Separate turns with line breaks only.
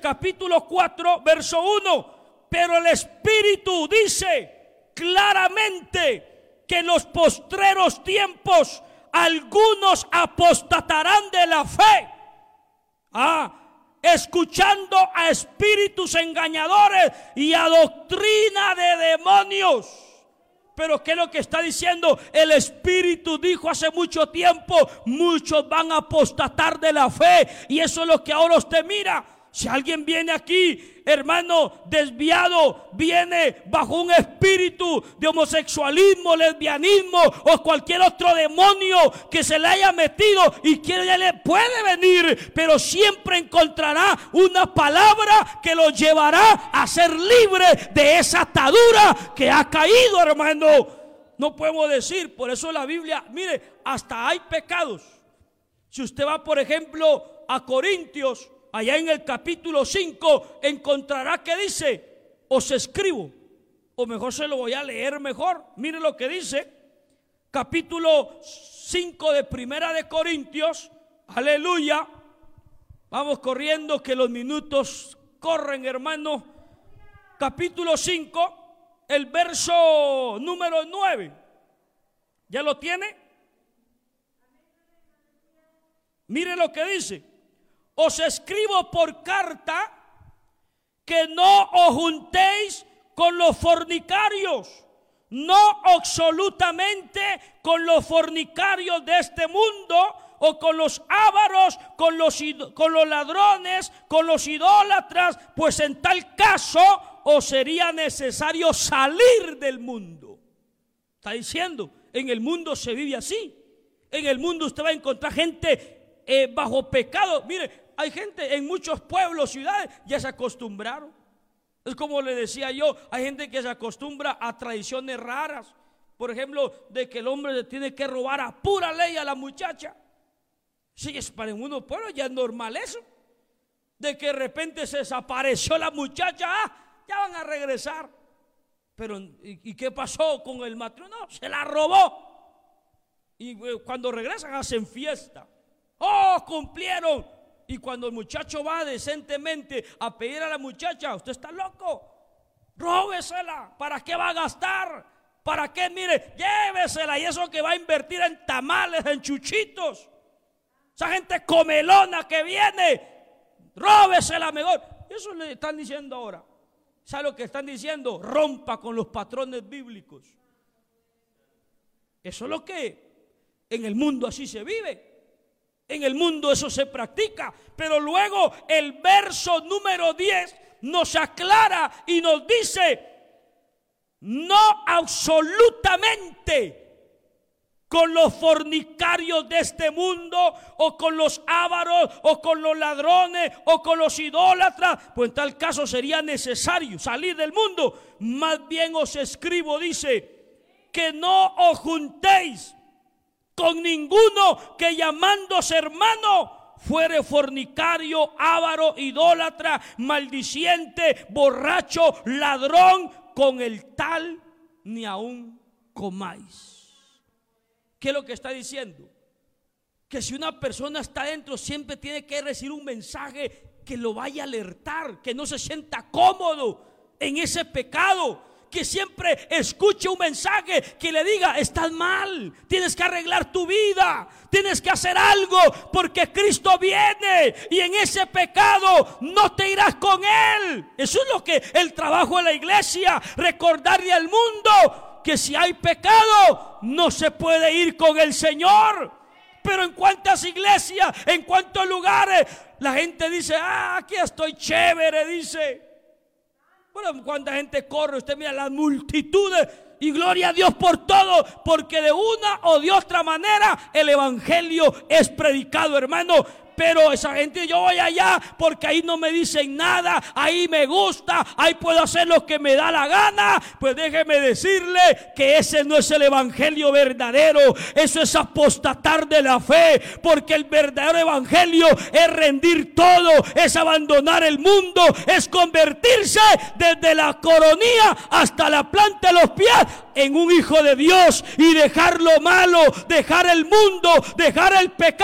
capítulo 4, verso 1. Pero el Espíritu dice claramente que en los postreros tiempos algunos apostatarán de la fe. Ah, escuchando a espíritus engañadores y a doctrina de demonios. Pero ¿qué es lo que está diciendo? El Espíritu dijo hace mucho tiempo, muchos van a apostatar de la fe. Y eso es lo que ahora usted mira. Si alguien viene aquí, hermano, desviado, viene bajo un espíritu de homosexualismo, lesbianismo o cualquier otro demonio que se le haya metido y quiere, le puede venir, pero siempre encontrará una palabra que lo llevará a ser libre de esa atadura que ha caído, hermano. No podemos decir, por eso la Biblia, mire, hasta hay pecados. Si usted va, por ejemplo, a Corintios, allá en el capítulo 5 encontrará que dice, os escribo, o mejor se lo voy a leer mejor, mire lo que dice, capítulo 5 de Primera de Corintios, aleluya, vamos corriendo que los minutos corren hermano, capítulo 5, el verso número 9, ¿ya lo tiene? Mire lo que dice os escribo por carta que no os juntéis con los fornicarios, no absolutamente con los fornicarios de este mundo o con los ávaros, con los, con los ladrones, con los idólatras, pues en tal caso os sería necesario salir del mundo. Está diciendo, en el mundo se vive así. En el mundo usted va a encontrar gente eh, bajo pecado. Mire, hay gente en muchos pueblos, ciudades, ya se acostumbraron. Es como le decía yo, hay gente que se acostumbra a tradiciones raras. Por ejemplo, de que el hombre le tiene que robar a pura ley a la muchacha. Sí, es para uno pueblo ya es normal eso. De que de repente se desapareció la muchacha, ah, ya van a regresar. Pero, ¿y, qué pasó con el matrimonio? No, se la robó. Y eh, cuando regresan hacen fiesta. Oh, cumplieron y cuando el muchacho va decentemente a pedir a la muchacha, usted está loco, róbesela. ¿Para qué va a gastar? ¿Para qué? Mire, llévesela y eso que va a invertir en tamales, en chuchitos. Esa gente comelona que viene, róbesela mejor. Eso le están diciendo ahora. ¿Sabe lo que están diciendo? Rompa con los patrones bíblicos. Eso es lo que en el mundo así se vive. En el mundo eso se practica. Pero luego el verso número 10 nos aclara y nos dice, no absolutamente con los fornicarios de este mundo, o con los ávaros, o con los ladrones, o con los idólatras, pues en tal caso sería necesario salir del mundo. Más bien os escribo, dice, que no os juntéis con ninguno que llamándose hermano fuere fornicario, ávaro, idólatra, maldiciente, borracho, ladrón, con el tal ni aún comáis. ¿Qué es lo que está diciendo? Que si una persona está dentro, siempre tiene que recibir un mensaje que lo vaya a alertar, que no se sienta cómodo en ese pecado que siempre escuche un mensaje que le diga, estás mal, tienes que arreglar tu vida, tienes que hacer algo porque Cristo viene y en ese pecado no te irás con Él. Eso es lo que el trabajo de la iglesia, recordarle al mundo que si hay pecado no se puede ir con el Señor. Pero en cuántas iglesias, en cuántos lugares, la gente dice, ah, aquí estoy chévere, dice. Bueno, cuánta gente corre, usted mira las multitudes y gloria a Dios por todo, porque de una o de otra manera el Evangelio es predicado, hermano pero esa gente yo voy allá porque ahí no me dicen nada, ahí me gusta, ahí puedo hacer lo que me da la gana. Pues déjeme decirle que ese no es el evangelio verdadero, eso es apostatar de la fe, porque el verdadero evangelio es rendir todo, es abandonar el mundo, es convertirse desde la coronía hasta la planta de los pies en un hijo de Dios y dejar lo malo, dejar el mundo, dejar el pecado